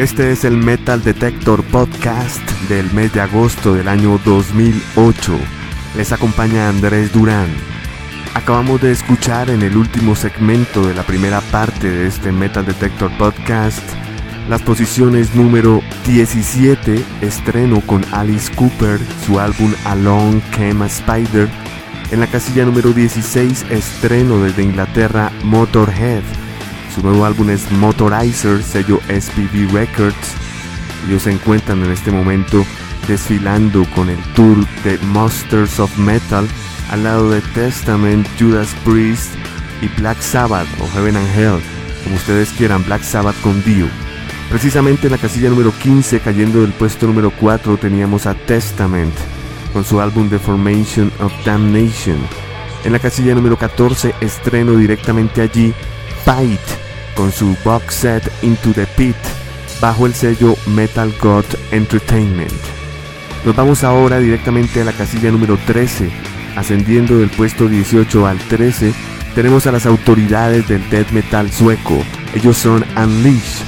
Este es el Metal Detector Podcast del mes de agosto del año 2008. Les acompaña Andrés Durán. Acabamos de escuchar en el último segmento de la primera parte de este Metal Detector Podcast las posiciones número 17, estreno con Alice Cooper, su álbum Along Came a Spider. En la casilla número 16, estreno desde Inglaterra Motorhead su nuevo álbum es Motorizer, sello SPV Records. Ellos se encuentran en este momento desfilando con el tour de Monsters of Metal al lado de Testament, Judas Priest y Black Sabbath o Heaven and Hell, como ustedes quieran, Black Sabbath con Dio. Precisamente en la casilla número 15, cayendo del puesto número 4, teníamos a Testament con su álbum The Formation of Damnation. En la casilla número 14, estreno directamente allí Fight con su box set Into the Pit bajo el sello Metal God Entertainment. Nos vamos ahora directamente a la casilla número 13, ascendiendo del puesto 18 al 13, tenemos a las autoridades del death metal sueco. Ellos son Unleash.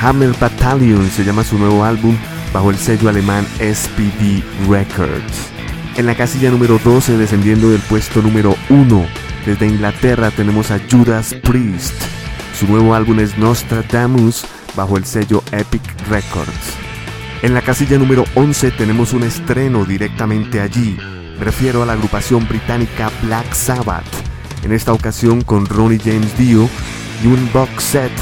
Hammer Battalion se llama su nuevo álbum bajo el sello alemán SPD Records. En la casilla número 12, descendiendo del puesto número 1, desde Inglaterra tenemos a Judas Priest. Su nuevo álbum es Nostradamus bajo el sello Epic Records. En la casilla número 11 tenemos un estreno directamente allí. Me refiero a la agrupación británica Black Sabbath. En esta ocasión con Ronnie James Dio y un box set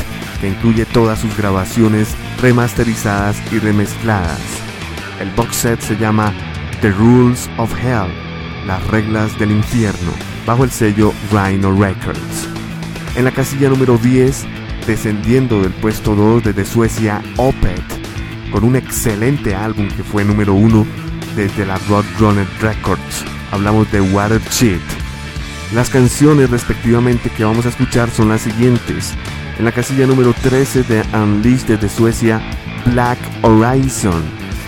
que incluye todas sus grabaciones remasterizadas y remezcladas. El box set se llama The Rules of Hell, las reglas del infierno, bajo el sello Rhino Records. En la casilla número 10, descendiendo del puesto 2 desde Suecia, Opet, con un excelente álbum que fue número 1 desde la Roadrunner Records. Hablamos de Water Shit. Las canciones respectivamente que vamos a escuchar son las siguientes. En la casilla número 13 de Unleashed desde Suecia, Black Horizon.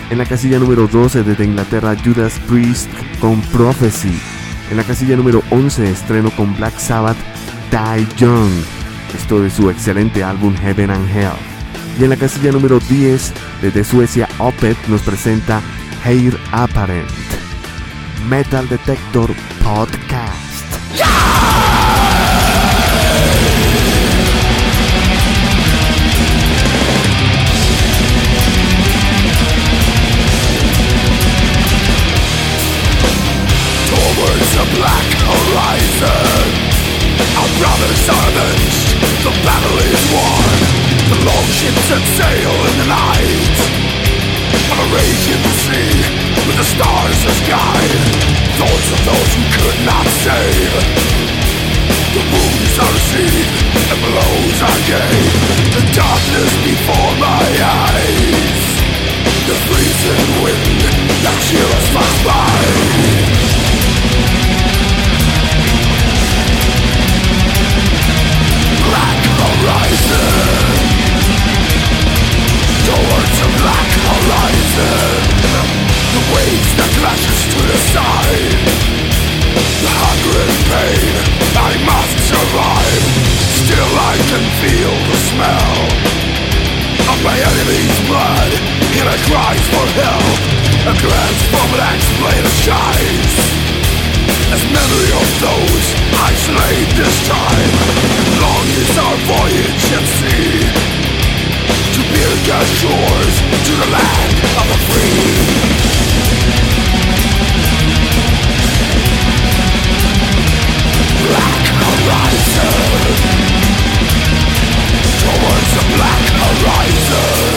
En la casilla número 12 desde Inglaterra, Judas Priest con Prophecy. En la casilla número 11 estreno con Black Sabbath Die Young, esto de su excelente álbum Heaven and Hell. Y en la casilla número 10, desde Suecia, Opet nos presenta Hair Apparent. Metal Detector Podcast. Battle is won The long ships that sail in the night. On a raging sea With the stars as guide Thoughts of those who could not save. The wounds are received And blows are gave The darkness before my eyes. The freezing wind That chills pass by as memory of those I slayed this time Long is our voyage at sea. To Birka shores To the land of the free. Black horizon. Towards the black horizon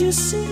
you see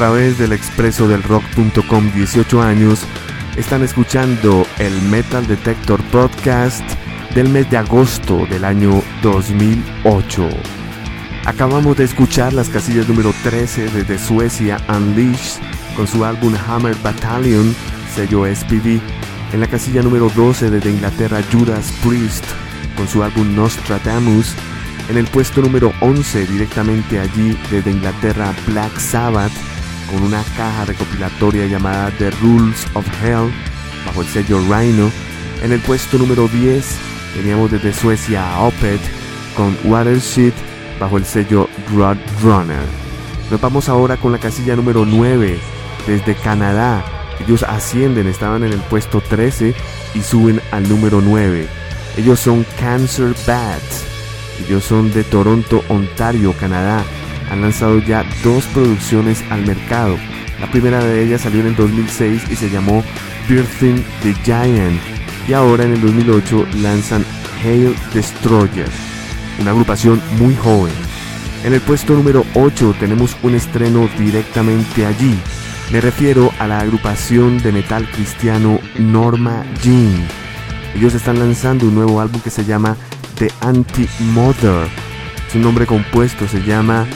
través del expreso del rock.com 18 años, están escuchando el Metal Detector Podcast del mes de agosto del año 2008. Acabamos de escuchar las casillas número 13 desde Suecia Unleashed con su álbum Hammer Battalion, sello SPV. En la casilla número 12 desde Inglaterra Judas Priest con su álbum Nostradamus. En el puesto número 11 directamente allí desde Inglaterra Black Sabbath con una caja recopilatoria llamada The Rules of Hell bajo el sello Rhino. En el puesto número 10 teníamos desde Suecia a Opeth con Watershed bajo el sello Runner. Nos vamos ahora con la casilla número 9 desde Canadá. Ellos ascienden, estaban en el puesto 13 y suben al número 9. Ellos son Cancer Bats. Ellos son de Toronto, Ontario, Canadá han lanzado ya dos producciones al mercado. La primera de ellas salió en el 2006 y se llamó Birthing the Giant. Y ahora en el 2008 lanzan Hail Destroyer, una agrupación muy joven. En el puesto número 8 tenemos un estreno directamente allí. Me refiero a la agrupación de metal cristiano Norma Jean. Ellos están lanzando un nuevo álbum que se llama The Anti-Mother. Su nombre compuesto se llama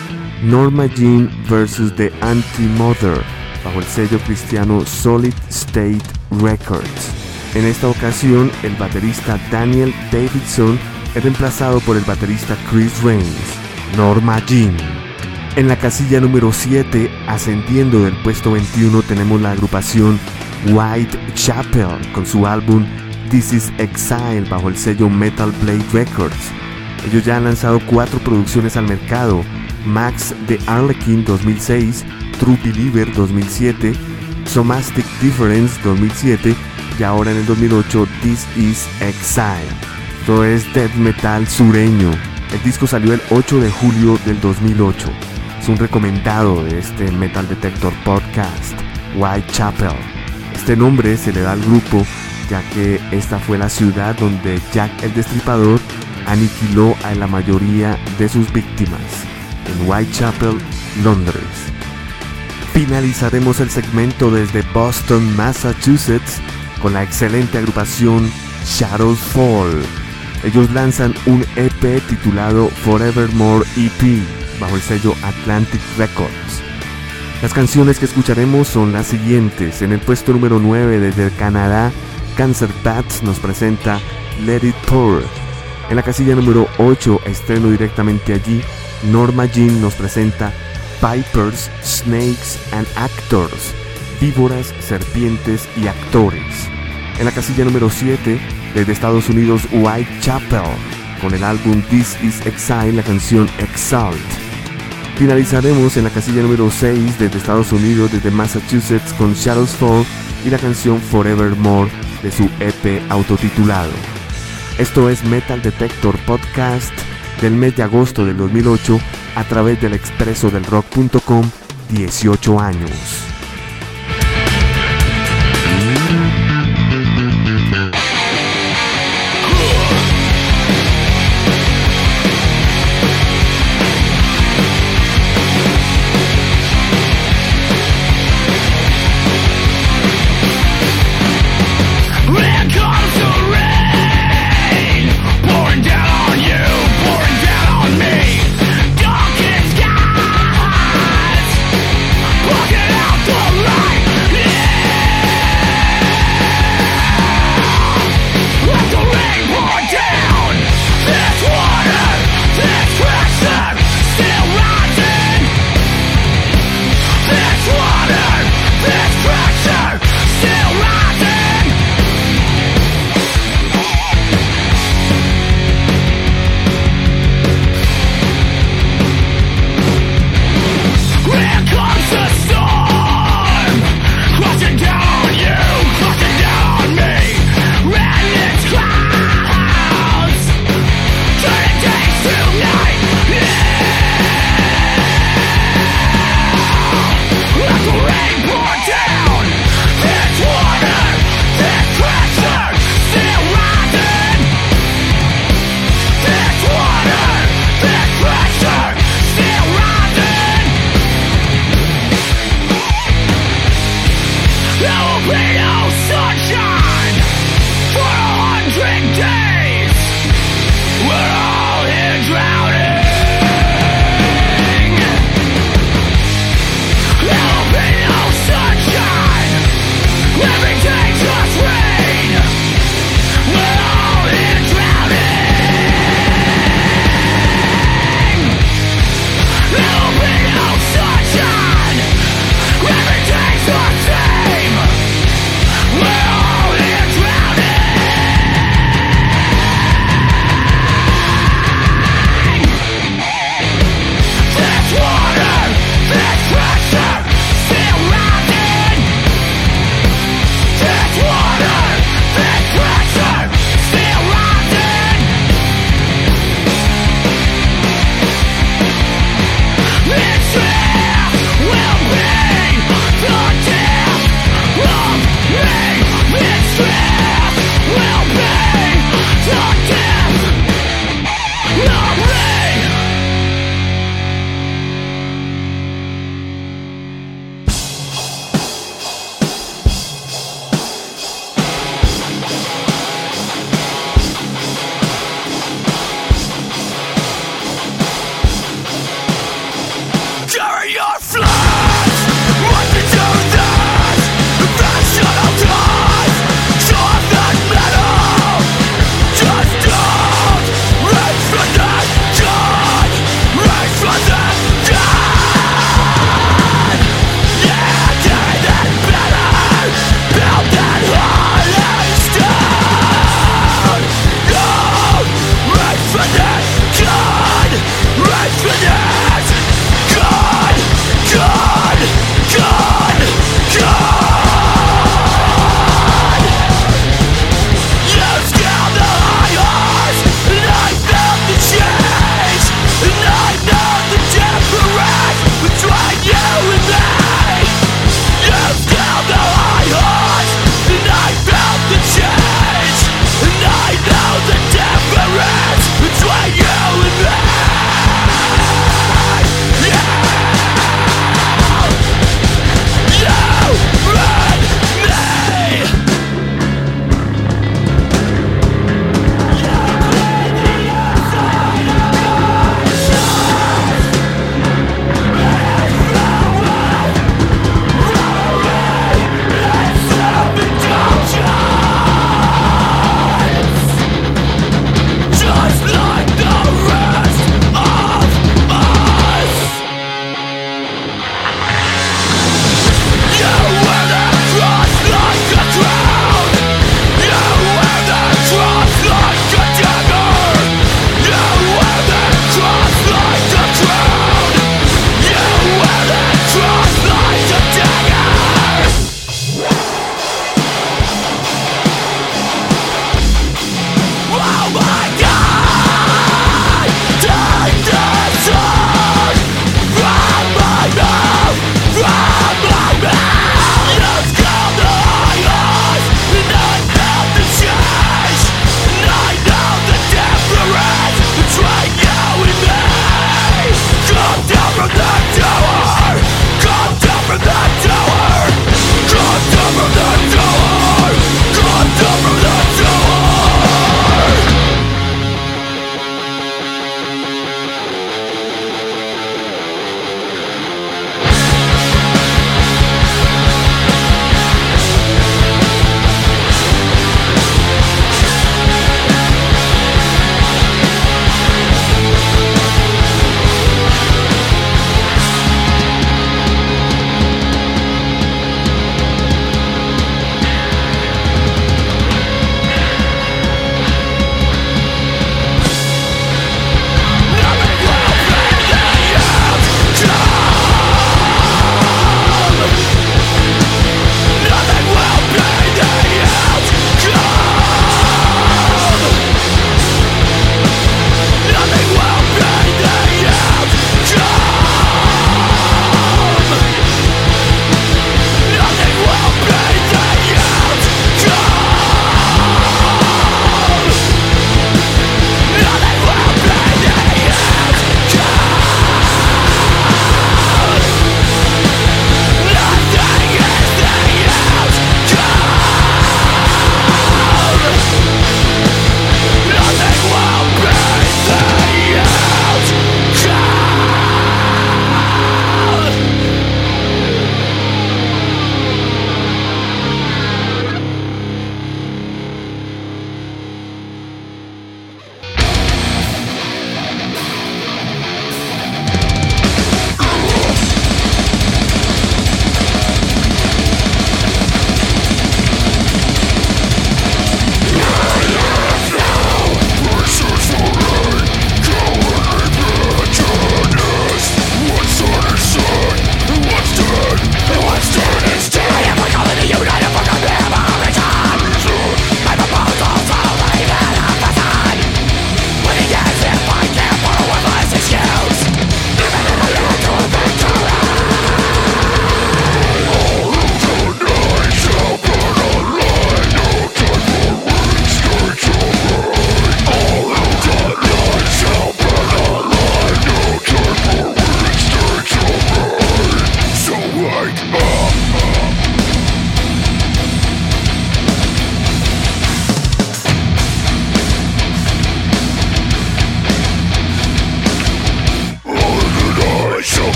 Norma Jean vs. The Anti-Mother bajo el sello cristiano Solid State Records. En esta ocasión, el baterista Daniel Davidson es reemplazado por el baterista Chris Rains. Norma Jean. En la casilla número 7, ascendiendo del puesto 21, tenemos la agrupación White Chapel con su álbum This is Exile bajo el sello Metal Blade Records. Ellos ya han lanzado cuatro producciones al mercado, Max de Arlequin 2006, True Believer 2007, Somastic Difference 2007 y ahora en el 2008 This Is Exile. Esto es death metal sureño. El disco salió el 8 de julio del 2008. Es un recomendado de este Metal Detector Podcast, Whitechapel. Este nombre se le da al grupo ya que esta fue la ciudad donde Jack el Destripador aniquiló a la mayoría de sus víctimas en Whitechapel, Londres. Finalizaremos el segmento desde Boston, Massachusetts, con la excelente agrupación Shadows Fall. Ellos lanzan un EP titulado Forevermore EP bajo el sello Atlantic Records. Las canciones que escucharemos son las siguientes. En el puesto número 9 desde Canadá, Cancer Bats nos presenta Let It Pour. En la casilla número 8, estreno directamente allí, Norma Jean nos presenta Pipers, Snakes and Actors, víboras, serpientes y actores. En la casilla número 7, desde Estados Unidos, Whitechapel, con el álbum This Is Exile, la canción Exalt. Finalizaremos en la casilla número 6, desde Estados Unidos, desde Massachusetts, con Shadows Fall y la canción Forevermore de su EP autotitulado. Esto es Metal Detector Podcast del mes de agosto del 2008 a través del expreso del rock.com 18 años.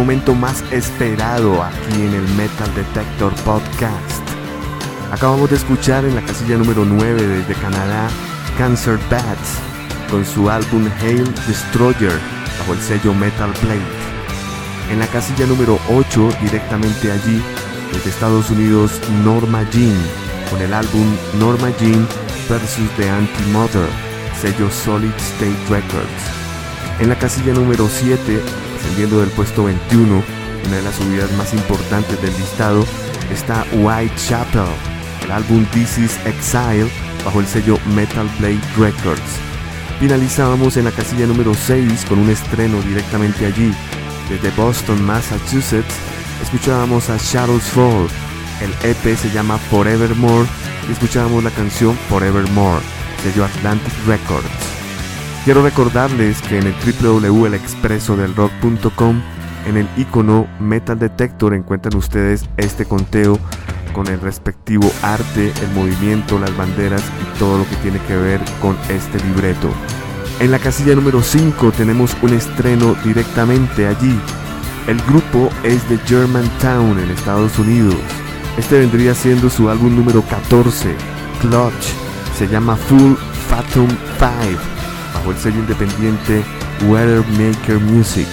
Momento más esperado aquí en el Metal Detector Podcast. Acabamos de escuchar en la casilla número 9 desde Canadá Cancer Bats con su álbum Hail Destroyer bajo el sello Metal Blade. En la casilla número 8 directamente allí desde Estados Unidos Norma Jean con el álbum Norma Jean vs. The Anti-Mother, sello Solid State Records. En la casilla número 7 Ascendiendo del puesto 21, una de las subidas más importantes del listado, está Whitechapel, el álbum This is Exile bajo el sello Metal Blade Records. Finalizábamos en la casilla número 6 con un estreno directamente allí. Desde Boston, Massachusetts, escuchábamos a Shadows Fall. El EP se llama Forevermore y escuchábamos la canción Forevermore, sello Atlantic Records. Quiero recordarles que en el www.elexpresodelrock.com en el icono Metal Detector encuentran ustedes este conteo con el respectivo arte, el movimiento, las banderas y todo lo que tiene que ver con este libreto. En la casilla número 5 tenemos un estreno directamente allí. El grupo es de Germantown en Estados Unidos. Este vendría siendo su álbum número 14, Clutch. Se llama Full Fathom 5 el sello independiente Weathermaker Music.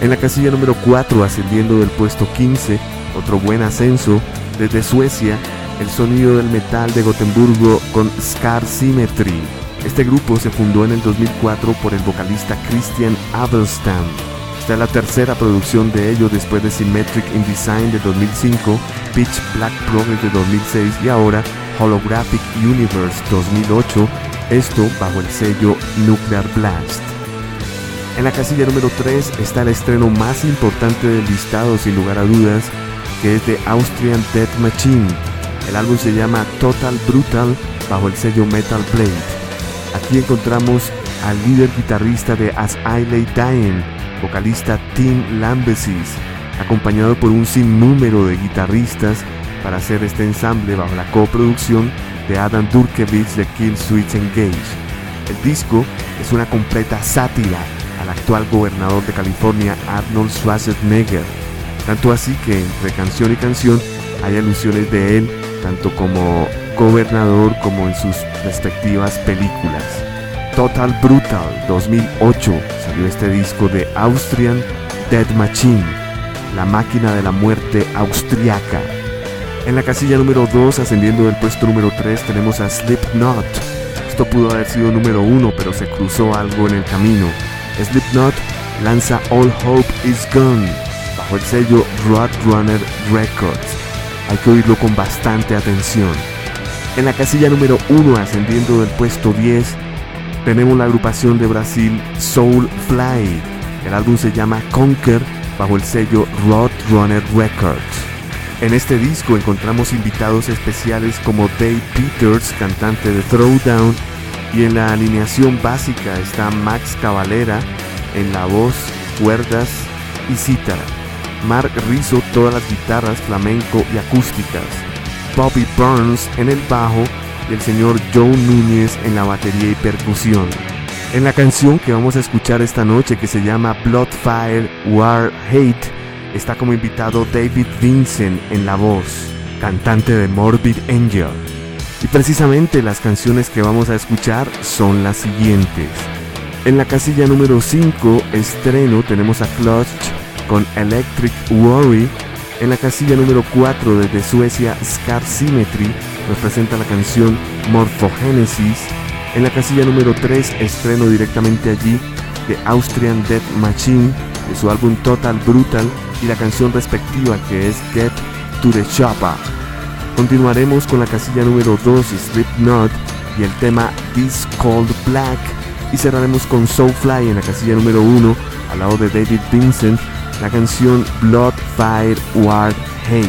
En la casilla número 4, ascendiendo del puesto 15, otro buen ascenso, desde Suecia, el sonido del metal de Gotemburgo con Scar Symmetry. Este grupo se fundó en el 2004 por el vocalista Christian Abelstam. Esta es la tercera producción de ellos después de Symmetric in Design de 2005, Pitch Black Progress de 2006 y ahora Holographic Universe 2008 esto bajo el sello Nuclear Blast. En la casilla número 3 está el estreno más importante del listado sin lugar a dudas, que es de Austrian Death Machine. El álbum se llama Total Brutal bajo el sello Metal Blade. Aquí encontramos al líder guitarrista de As I Lay Dying, vocalista Tim Lambesis, acompañado por un sinnúmero de guitarristas para hacer este ensamble bajo la coproducción de Adam Durkevich de Kill Switch Engage. El disco es una completa sátira al actual gobernador de California Arnold Schwarzenegger, tanto así que entre canción y canción hay alusiones de él tanto como gobernador como en sus respectivas películas. Total Brutal 2008 salió este disco de Austrian Dead Machine, la máquina de la muerte austriaca en la casilla número 2, ascendiendo del puesto número 3, tenemos a Slipknot. Esto pudo haber sido número 1, pero se cruzó algo en el camino. Slipknot lanza All Hope Is Gone bajo el sello Roadrunner Records. Hay que oírlo con bastante atención. En la casilla número 1, ascendiendo del puesto 10, tenemos la agrupación de Brasil Soulfly. El álbum se llama Conquer bajo el sello Roadrunner Records. En este disco encontramos invitados especiales como Dave Peters, cantante de Throwdown, y en la alineación básica está Max Cavalera en la voz, cuerdas y cítara. Mark Rizzo todas las guitarras flamenco y acústicas. Bobby Burns en el bajo y el señor Joe Núñez en la batería y percusión. En la canción que vamos a escuchar esta noche que se llama Bloodfire War Hate está como invitado David Vincent en la voz, cantante de Morbid Angel. Y precisamente las canciones que vamos a escuchar son las siguientes. En la casilla número 5, estreno, tenemos a Clutch con Electric Worry. En la casilla número 4, desde Suecia, Scar Symmetry nos presenta la canción Morphogenesis. En la casilla número 3, estreno directamente allí de Austrian Death Machine, de su álbum Total Brutal, y la canción respectiva que es Get to the Chopper. Continuaremos con la casilla número 2 Slipknot y el tema This Cold Black y cerraremos con Soulfly en la casilla número 1 al lado de David Vincent la canción Blood Fire War Hate.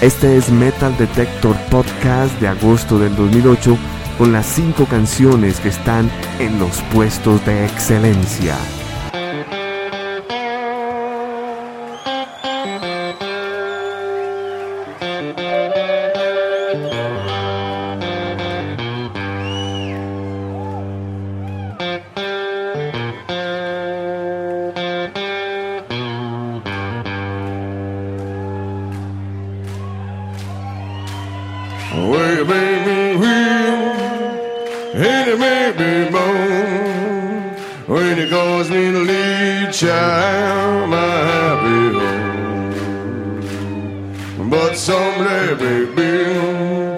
Este es Metal Detector Podcast de agosto del 2008 con las 5 canciones que están en los puestos de excelencia. But someday, baby,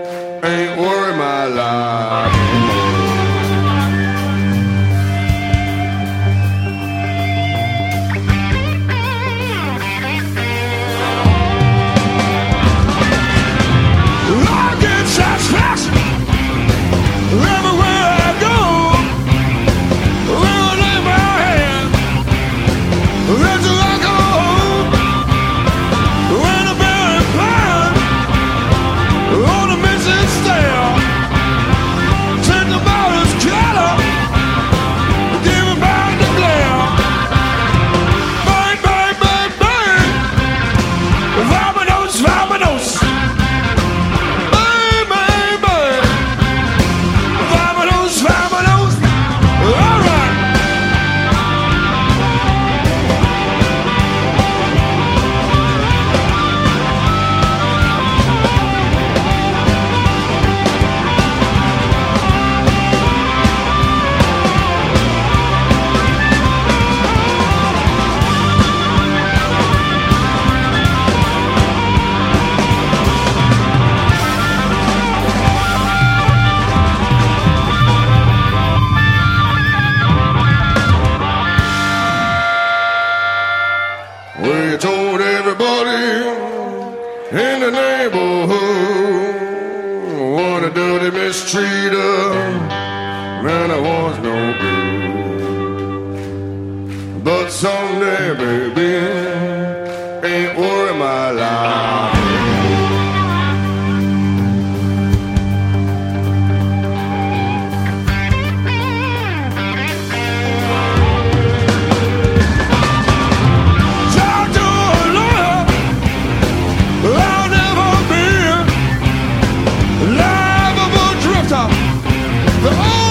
The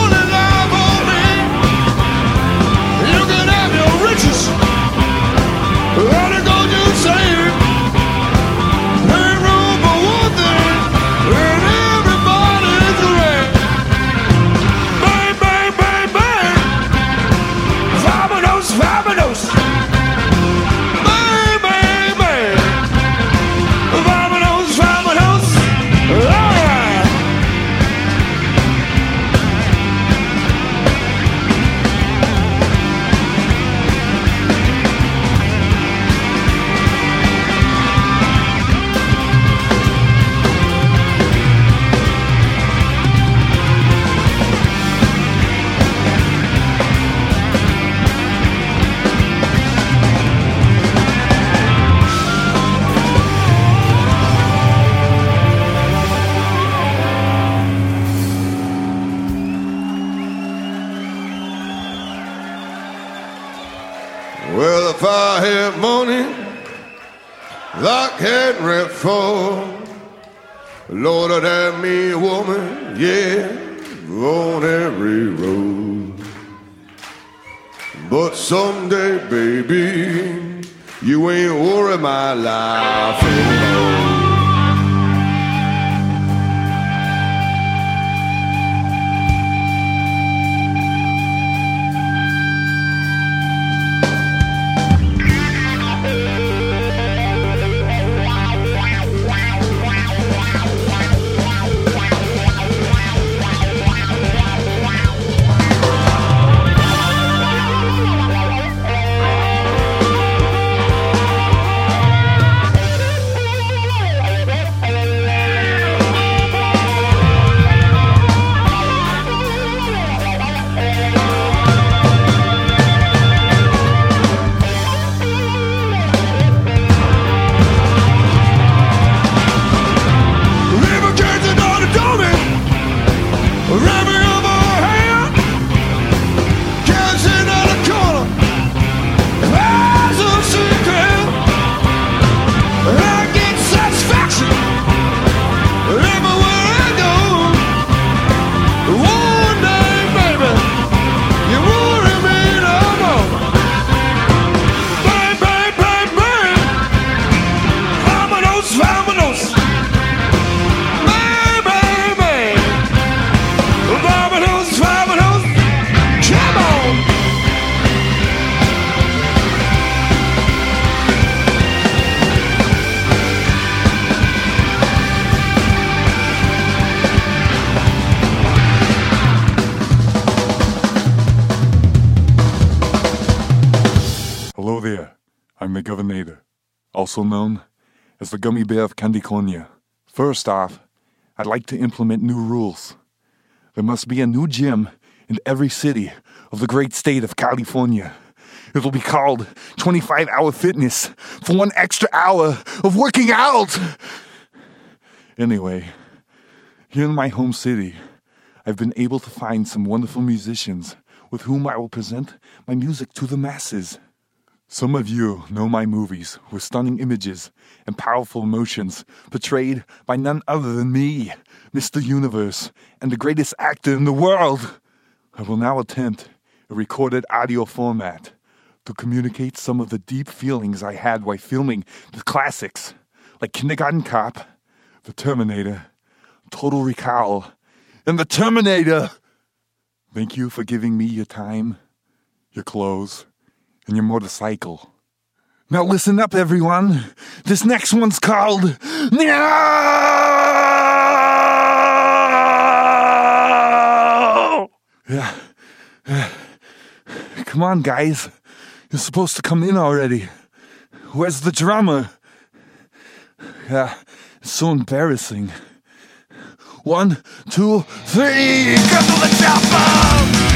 the Gummy Bear of Candiconia. First off, I'd like to implement new rules. There must be a new gym in every city of the great state of California. It'll be called 25 Hour Fitness for one extra hour of working out. Anyway, here in my home city, I've been able to find some wonderful musicians with whom I will present my music to the masses. Some of you know my movies with stunning images and powerful emotions portrayed by none other than me, Mr. Universe, and the greatest actor in the world. I will now attempt a recorded audio format to communicate some of the deep feelings I had while filming the classics like Kindergarten Cop, The Terminator, Total Recall, and The Terminator. Thank you for giving me your time, your clothes, and your motorcycle. Now listen up, everyone. This next one's called. No! Yeah. Come on, guys. You're supposed to come in already. Where's the drummer? Yeah, it's so embarrassing. One, two, three, go to the chopper!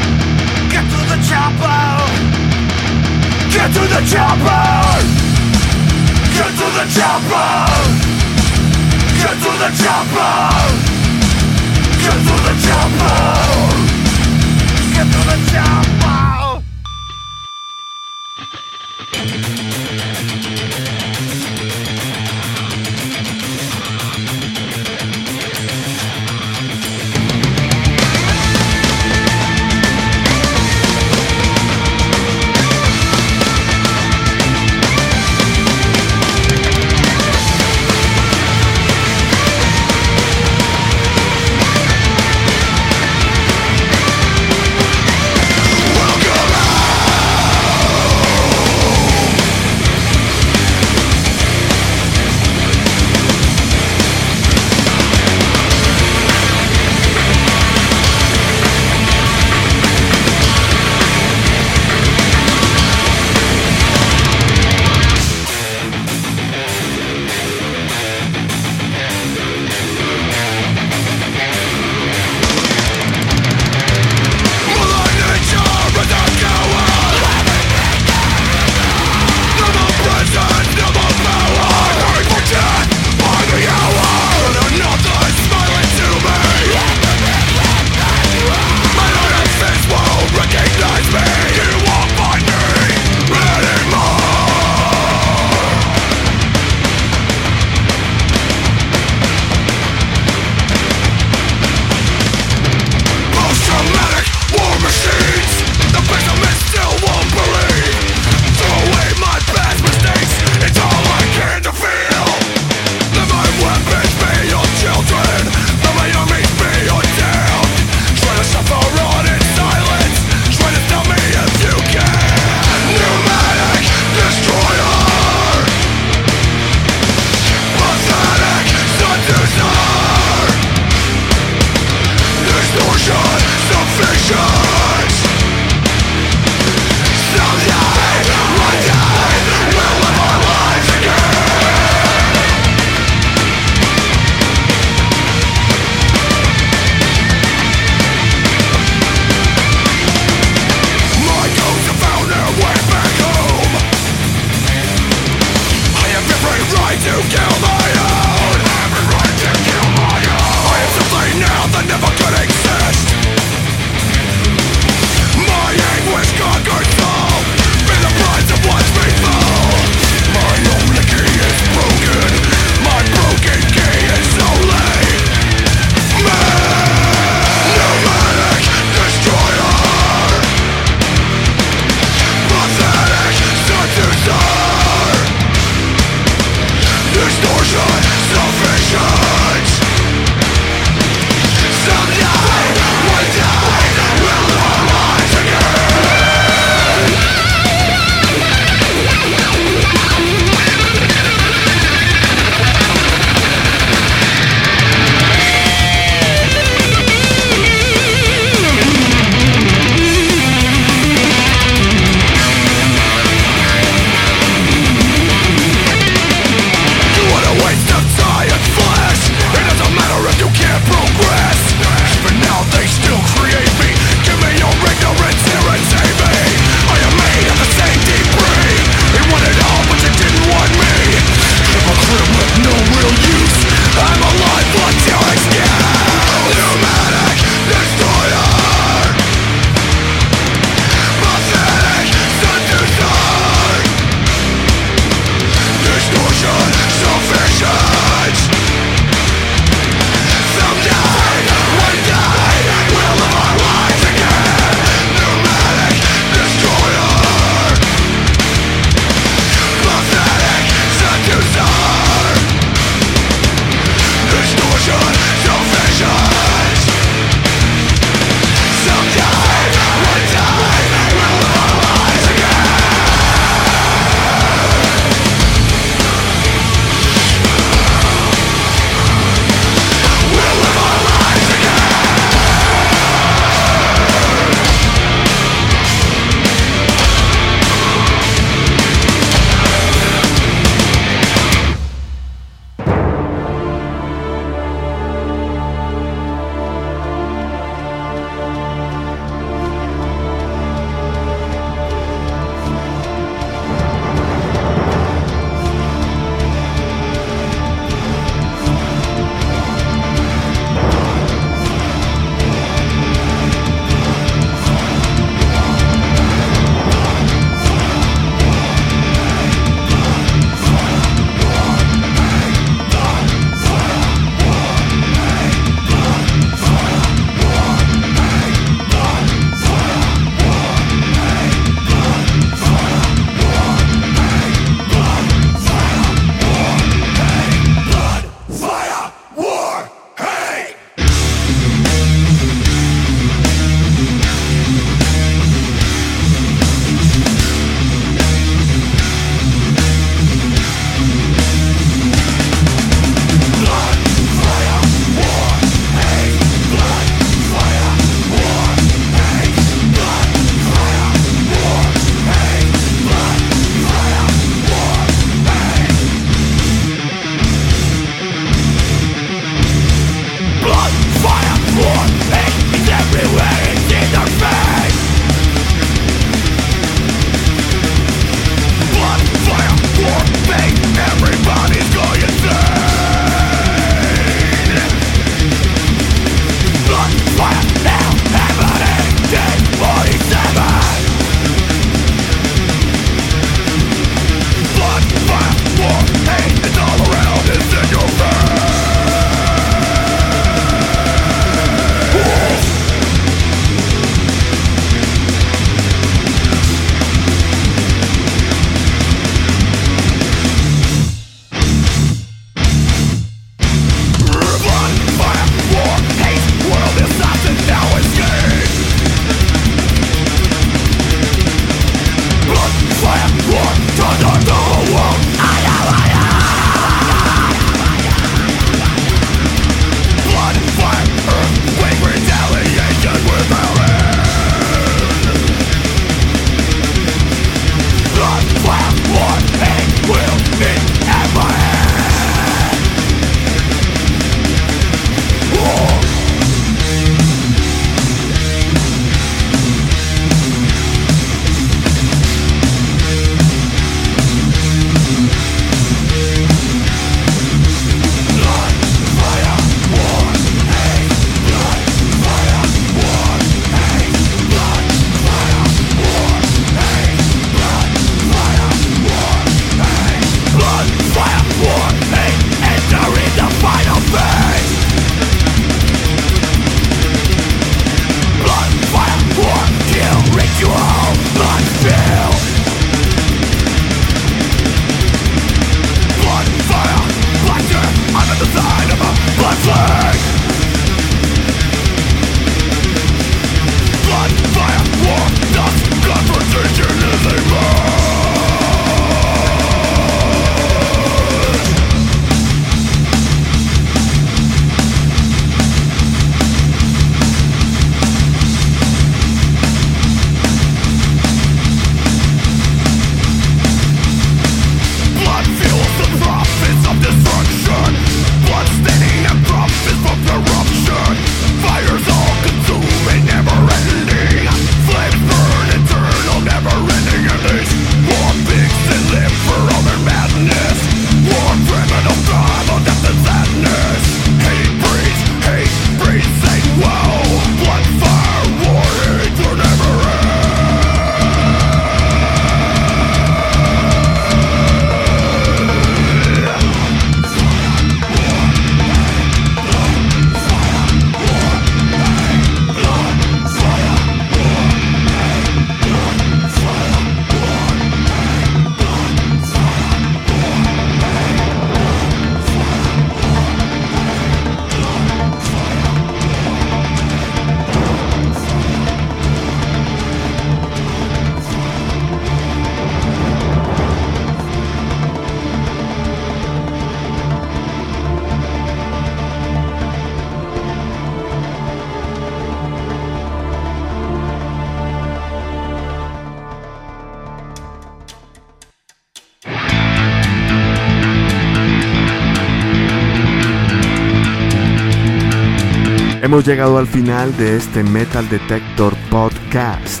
Hemos llegado al final de este Metal Detector Podcast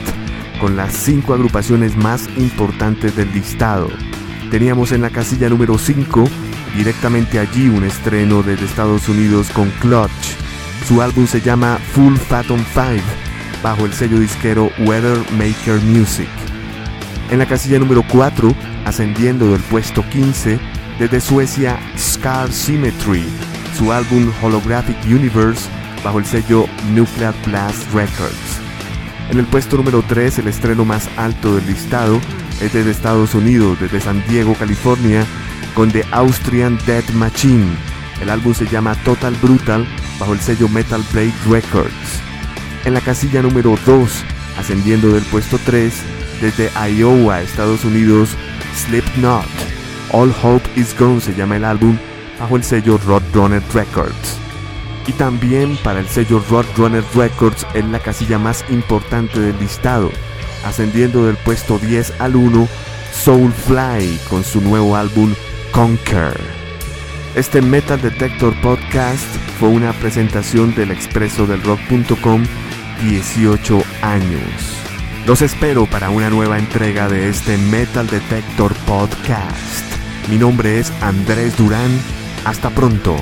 con las cinco agrupaciones más importantes del listado. Teníamos en la casilla número 5 directamente allí un estreno desde Estados Unidos con Clutch. Su álbum se llama Full Phantom 5 bajo el sello disquero Weather Maker Music. En la casilla número 4, ascendiendo del puesto 15, desde Suecia Scar Symmetry, su álbum Holographic Universe bajo el sello Nuclear Blast Records. En el puesto número 3, el estreno más alto del listado es desde Estados Unidos, desde San Diego, California, con The Austrian Dead Machine. El álbum se llama Total Brutal bajo el sello Metal Blade Records. En la casilla número 2, ascendiendo del puesto 3, desde Iowa, Estados Unidos, Slipknot. All Hope Is Gone se llama el álbum bajo el sello Roadrunner Records. Y también para el sello Roadrunner Records en la casilla más importante del listado, ascendiendo del puesto 10 al 1, Soulfly con su nuevo álbum Conquer. Este Metal Detector Podcast fue una presentación del expreso del rock.com 18 años. Los espero para una nueva entrega de este Metal Detector Podcast. Mi nombre es Andrés Durán. Hasta pronto.